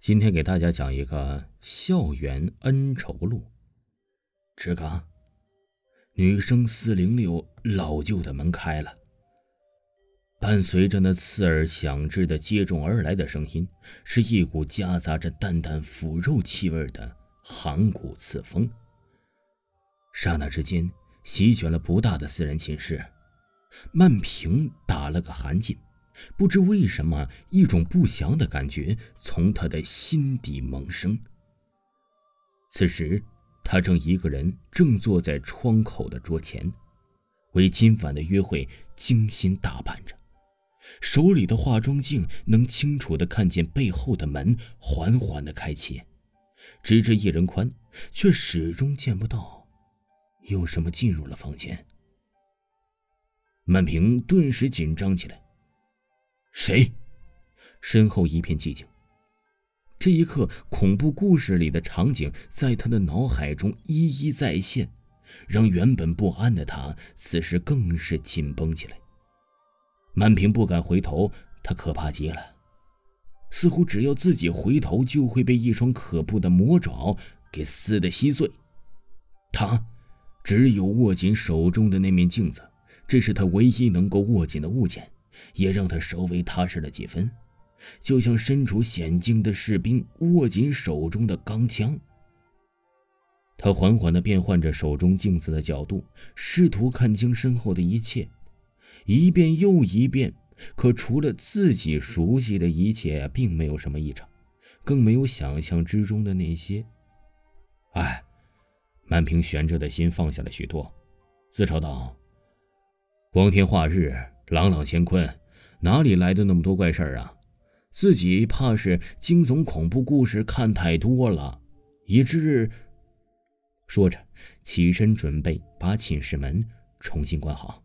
今天给大家讲一个校园恩仇录。吱嘎，女生四零六老旧的门开了，伴随着那刺耳响滞的接踵而来的声音，是一股夹杂着淡淡腐肉气味的寒骨刺风。刹那之间，席卷了不大的私人寝室。曼平打了个寒噤。不知为什么，一种不祥的感觉从他的心底萌生。此时，他正一个人正坐在窗口的桌前，为今晚的约会精心打扮着。手里的化妆镜能清楚的看见背后的门缓缓的开启，直至一人宽，却始终见不到有什么进入了房间。满屏顿时紧张起来。谁？身后一片寂静。这一刻，恐怖故事里的场景在他的脑海中一一再现，让原本不安的他此时更是紧绷起来。满屏不敢回头，他可怕极了，似乎只要自己回头，就会被一双可怖的魔爪给撕得稀碎。他只有握紧手中的那面镜子，这是他唯一能够握紧的物件。也让他稍微踏实了几分，就像身处险境的士兵握紧手中的钢枪。他缓缓地变换着手中镜子的角度，试图看清身后的一切，一遍又一遍。可除了自己熟悉的一切，并没有什么异常，更没有想象之中的那些。哎，满屏悬着的心放下了许多，自嘲道：“光天化日。”朗朗乾坤，哪里来的那么多怪事儿啊？自己怕是惊悚恐怖故事看太多了，以致……说着，起身准备把寝室门重新关好。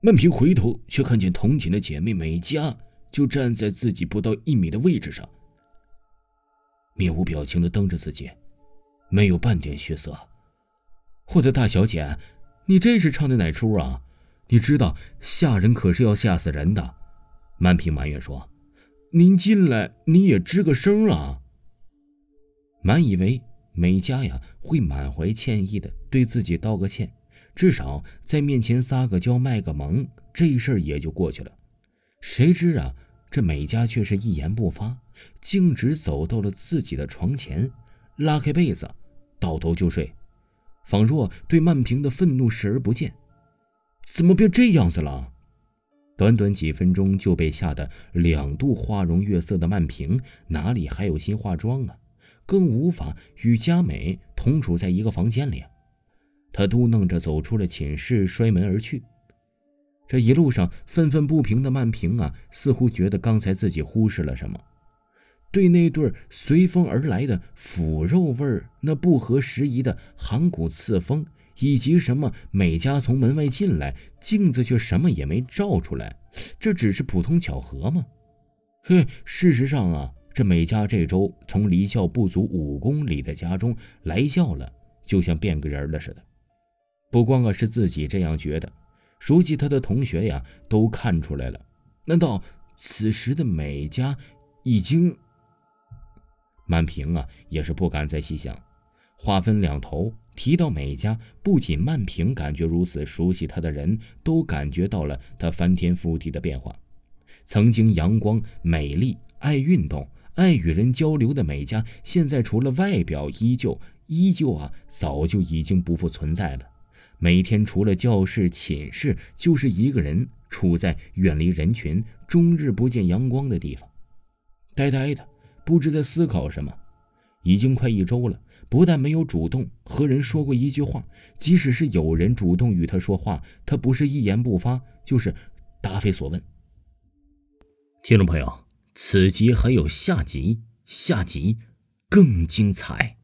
曼平回头，却看见同寝的姐妹美嘉就站在自己不到一米的位置上，面无表情的瞪着自己，没有半点血色。我的大小姐，你这是唱的哪出啊？你知道吓人可是要吓死人的，满平埋怨说：“您进来你也吱个声啊。”满以为美嘉呀会满怀歉意的对自己道个歉，至少在面前撒个娇卖个萌，这事儿也就过去了。谁知啊，这美嘉却是一言不发，径直走到了自己的床前，拉开被子，倒头就睡，仿若对曼平的愤怒视而不见。怎么变这样子了？短短几分钟就被吓得两度花容月色的曼平，哪里还有心化妆啊？更无法与佳美同处在一个房间里。他嘟囔着走出了寝室，摔门而去。这一路上愤愤不平的曼平啊，似乎觉得刚才自己忽视了什么，对那对随风而来的腐肉味儿，那不合时宜的寒骨刺风。以及什么美嘉从门外进来，镜子却什么也没照出来，这只是普通巧合吗？嘿，事实上啊，这美嘉这周从离校不足五公里的家中来校了，就像变个人了似的。不光啊是自己这样觉得，熟悉他的同学呀都看出来了。难道此时的美嘉已经？满屏啊也是不敢再细想，话分两头。提到美嘉，不仅曼平感觉如此，熟悉她的人都感觉到了她翻天覆地的变化。曾经阳光、美丽、爱运动、爱与人交流的美嘉，现在除了外表依旧，依旧啊，早就已经不复存在了。每天除了教室、寝室，就是一个人处在远离人群、终日不见阳光的地方，呆呆的，不知在思考什么。已经快一周了。不但没有主动和人说过一句话，即使是有人主动与他说话，他不是一言不发，就是答非所问。听众朋友，此集还有下集，下集更精彩。